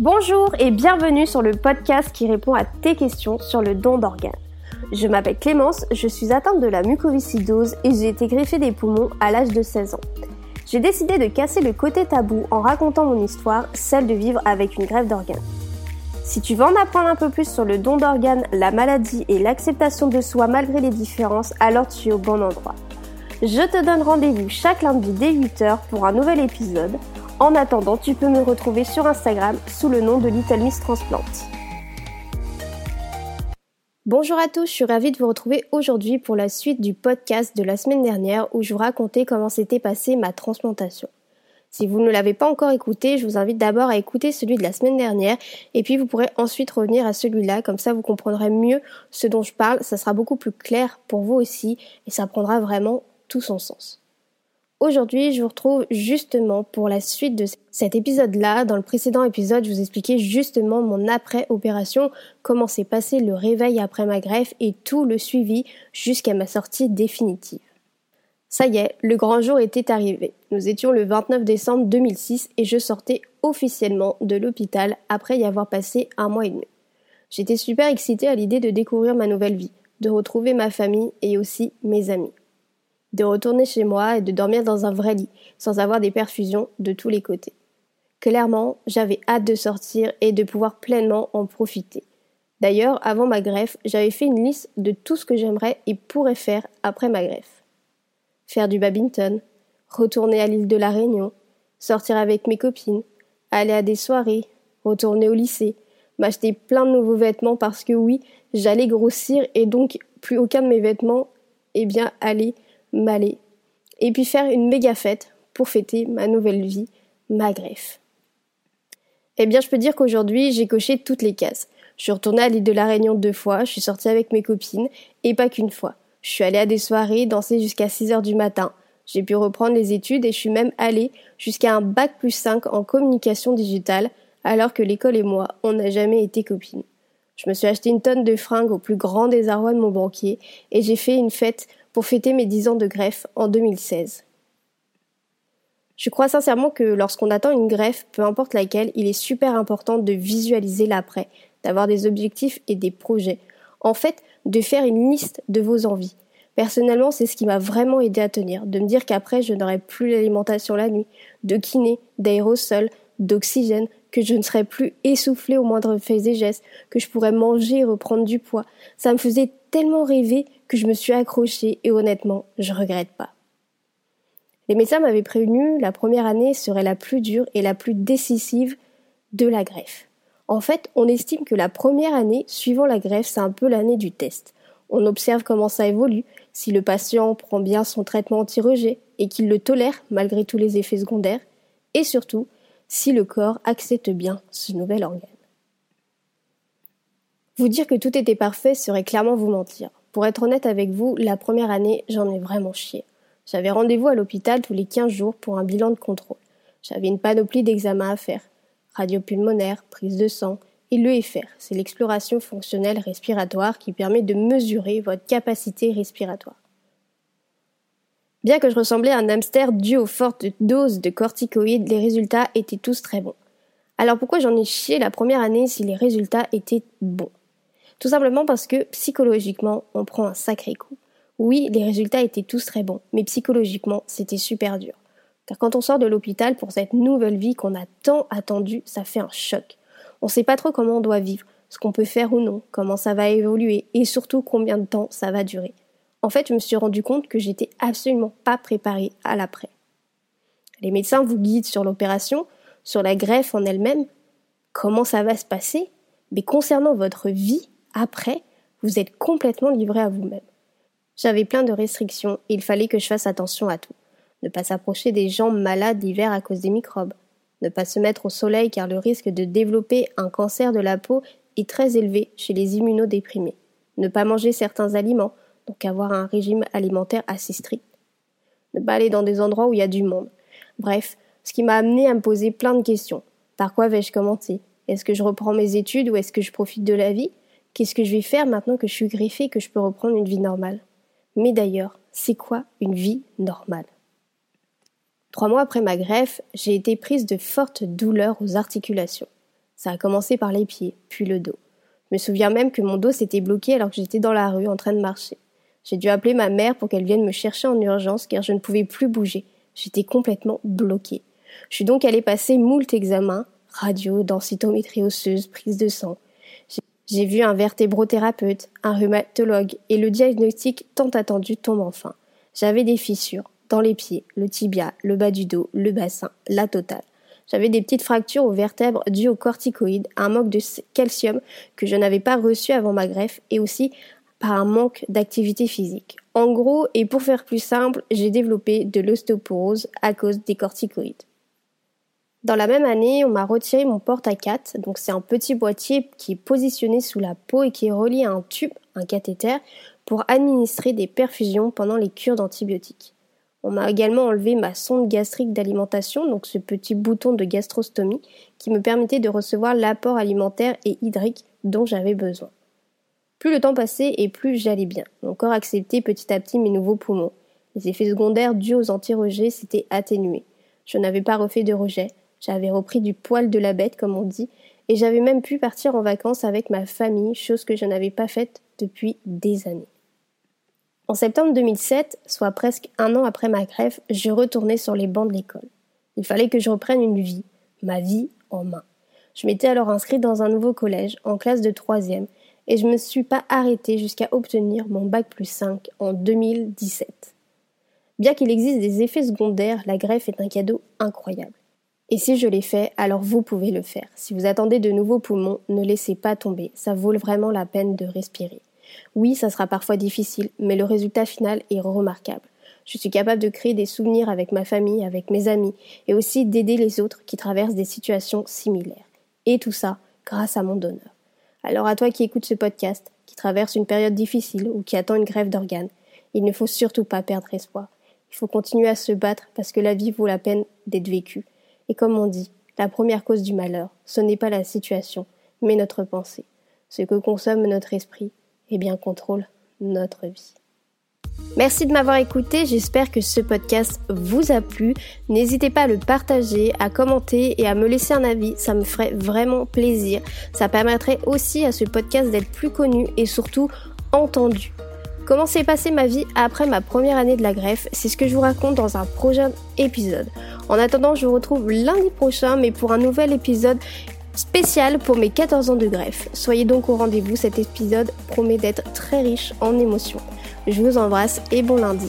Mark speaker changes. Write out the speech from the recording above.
Speaker 1: Bonjour et bienvenue sur le podcast qui répond à tes questions sur le don d'organes. Je m'appelle Clémence, je suis atteinte de la mucoviscidose et j'ai été greffée des poumons à l'âge de 16 ans. J'ai décidé de casser le côté tabou en racontant mon histoire, celle de vivre avec une greffe d'organes. Si tu veux en apprendre un peu plus sur le don d'organes, la maladie et l'acceptation de soi malgré les différences, alors tu es au bon endroit. Je te donne rendez-vous chaque lundi dès 8h pour un nouvel épisode. En attendant, tu peux me retrouver sur Instagram sous le nom de Little Miss Transplant. Bonjour à tous, je suis ravie de vous retrouver aujourd'hui pour la suite du podcast de la semaine dernière où je vous racontais comment s'était passée ma transplantation. Si vous ne l'avez pas encore écouté, je vous invite d'abord à écouter celui de la semaine dernière et puis vous pourrez ensuite revenir à celui-là, comme ça vous comprendrez mieux ce dont je parle, ça sera beaucoup plus clair pour vous aussi et ça prendra vraiment tout son sens. Aujourd'hui, je vous retrouve justement pour la suite de cet épisode-là. Dans le précédent épisode, je vous expliquais justement mon après-opération, comment s'est passé le réveil après ma greffe et tout le suivi jusqu'à ma sortie définitive. Ça y est, le grand jour était arrivé. Nous étions le 29 décembre 2006 et je sortais officiellement de l'hôpital après y avoir passé un mois et demi. J'étais super excitée à l'idée de découvrir ma nouvelle vie, de retrouver ma famille et aussi mes amis de retourner chez moi et de dormir dans un vrai lit, sans avoir des perfusions de tous les côtés. Clairement, j'avais hâte de sortir et de pouvoir pleinement en profiter. D'ailleurs, avant ma greffe, j'avais fait une liste de tout ce que j'aimerais et pourrais faire après ma greffe. Faire du badminton, retourner à l'île de la Réunion, sortir avec mes copines, aller à des soirées, retourner au lycée, m'acheter plein de nouveaux vêtements parce que oui, j'allais grossir et donc plus aucun de mes vêtements, eh bien, aller m'aller, et puis faire une méga fête pour fêter ma nouvelle vie, ma greffe. Eh bien, je peux dire qu'aujourd'hui, j'ai coché toutes les cases. Je suis retournée à l'île de la Réunion deux fois, je suis sortie avec mes copines, et pas qu'une fois. Je suis allée à des soirées, danser jusqu'à 6 heures du matin. J'ai pu reprendre les études et je suis même allée jusqu'à un bac plus 5 en communication digitale, alors que l'école et moi, on n'a jamais été copines. Je me suis acheté une tonne de fringues au plus grand désarroi de mon banquier et j'ai fait une fête pour fêter mes 10 ans de greffe en 2016. Je crois sincèrement que lorsqu'on attend une greffe, peu importe laquelle, il est super important de visualiser l'après, d'avoir des objectifs et des projets. En fait, de faire une liste de vos envies. Personnellement, c'est ce qui m'a vraiment aidé à tenir, de me dire qu'après, je n'aurai plus l'alimentation la nuit, de kiné, d'aérosol, d'oxygène, que je ne serais plus essoufflée au moindre fait et gestes, que je pourrais manger et reprendre du poids. Ça me faisait tellement rêver que je me suis accrochée et honnêtement, je regrette pas. Les médecins m'avaient prévenu, la première année serait la plus dure et la plus décisive de la greffe. En fait, on estime que la première année suivant la greffe, c'est un peu l'année du test. On observe comment ça évolue, si le patient prend bien son traitement anti-rejet et qu'il le tolère malgré tous les effets secondaires, et surtout, si le corps accepte bien ce nouvel organe. Vous dire que tout était parfait serait clairement vous mentir. Pour être honnête avec vous, la première année, j'en ai vraiment chié. J'avais rendez-vous à l'hôpital tous les 15 jours pour un bilan de contrôle. J'avais une panoplie d'examens à faire. Radio pulmonaire, prise de sang et l'EFR, c'est l'exploration fonctionnelle respiratoire qui permet de mesurer votre capacité respiratoire. Bien que je ressemblais à un hamster dû aux fortes doses de corticoïdes, les résultats étaient tous très bons. Alors pourquoi j'en ai chié la première année si les résultats étaient bons? Tout simplement parce que psychologiquement, on prend un sacré coup. Oui, les résultats étaient tous très bons, mais psychologiquement, c'était super dur. Car quand on sort de l'hôpital pour cette nouvelle vie qu'on a tant attendue, ça fait un choc. On ne sait pas trop comment on doit vivre, ce qu'on peut faire ou non, comment ça va évoluer et surtout combien de temps ça va durer. En fait, je me suis rendu compte que j'étais absolument pas préparée à l'après. Les médecins vous guident sur l'opération, sur la greffe en elle-même, comment ça va se passer, mais concernant votre vie après, vous êtes complètement livré à vous-même. J'avais plein de restrictions et il fallait que je fasse attention à tout. Ne pas s'approcher des gens malades l'hiver à cause des microbes. Ne pas se mettre au soleil car le risque de développer un cancer de la peau est très élevé chez les immunodéprimés. Ne pas manger certains aliments, donc avoir un régime alimentaire assez strict. Ne pas aller dans des endroits où il y a du monde. Bref, ce qui m'a amené à me poser plein de questions. Par quoi vais-je commencer? Est-ce que je reprends mes études ou est-ce que je profite de la vie? Qu'est-ce que je vais faire maintenant que je suis greffée et que je peux reprendre une vie normale? Mais d'ailleurs, c'est quoi une vie normale? Trois mois après ma greffe, j'ai été prise de fortes douleurs aux articulations. Ça a commencé par les pieds, puis le dos. Je me souviens même que mon dos s'était bloqué alors que j'étais dans la rue en train de marcher. J'ai dû appeler ma mère pour qu'elle vienne me chercher en urgence car je ne pouvais plus bouger. J'étais complètement bloquée. Je suis donc allée passer moult examens, radio, densitométrie osseuse, prise de sang. J'ai vu un vertébrothérapeute, un rhumatologue et le diagnostic tant attendu tombe enfin. J'avais des fissures dans les pieds, le tibia, le bas du dos, le bassin, la totale. J'avais des petites fractures aux vertèbres dues aux corticoïdes, un manque de calcium que je n'avais pas reçu avant ma greffe et aussi par un manque d'activité physique. En gros, et pour faire plus simple, j'ai développé de l'ostéoporose à cause des corticoïdes. Dans la même année, on m'a retiré mon porte à 4 donc c'est un petit boîtier qui est positionné sous la peau et qui est relié à un tube, un cathéter, pour administrer des perfusions pendant les cures d'antibiotiques. On m'a également enlevé ma sonde gastrique d'alimentation, donc ce petit bouton de gastrostomie qui me permettait de recevoir l'apport alimentaire et hydrique dont j'avais besoin. Plus le temps passait et plus j'allais bien. Mon corps acceptait petit à petit mes nouveaux poumons. Les effets secondaires dus aux anti-rejets s'étaient atténués. Je n'avais pas refait de rejet, j'avais repris du poil de la bête, comme on dit, et j'avais même pu partir en vacances avec ma famille, chose que je n'avais pas faite depuis des années. En septembre 2007, soit presque un an après ma greffe, je retournais sur les bancs de l'école. Il fallait que je reprenne une vie, ma vie en main. Je m'étais alors inscrite dans un nouveau collège, en classe de troisième, et je ne me suis pas arrêtée jusqu'à obtenir mon bac plus 5 en 2017. Bien qu'il existe des effets secondaires, la greffe est un cadeau incroyable. Et si je l'ai fait, alors vous pouvez le faire. Si vous attendez de nouveaux poumons, ne laissez pas tomber, ça vaut vraiment la peine de respirer. Oui, ça sera parfois difficile, mais le résultat final est remarquable. Je suis capable de créer des souvenirs avec ma famille, avec mes amis, et aussi d'aider les autres qui traversent des situations similaires. Et tout ça grâce à mon donneur. Alors à toi qui écoutes ce podcast, qui traverse une période difficile ou qui attend une grève d'organes, il ne faut surtout pas perdre espoir. Il faut continuer à se battre parce que la vie vaut la peine d'être vécue. Et comme on dit, la première cause du malheur, ce n'est pas la situation, mais notre pensée. Ce que consomme notre esprit, et bien contrôle notre vie. Merci de m'avoir écouté, j'espère que ce podcast vous a plu. N'hésitez pas à le partager, à commenter et à me laisser un avis, ça me ferait vraiment plaisir. Ça permettrait aussi à ce podcast d'être plus connu et surtout entendu. Comment s'est passée ma vie après ma première année de la greffe? C'est ce que je vous raconte dans un prochain épisode. En attendant, je vous retrouve lundi prochain, mais pour un nouvel épisode spécial pour mes 14 ans de greffe. Soyez donc au rendez-vous, cet épisode promet d'être très riche en émotions. Je vous embrasse et bon lundi.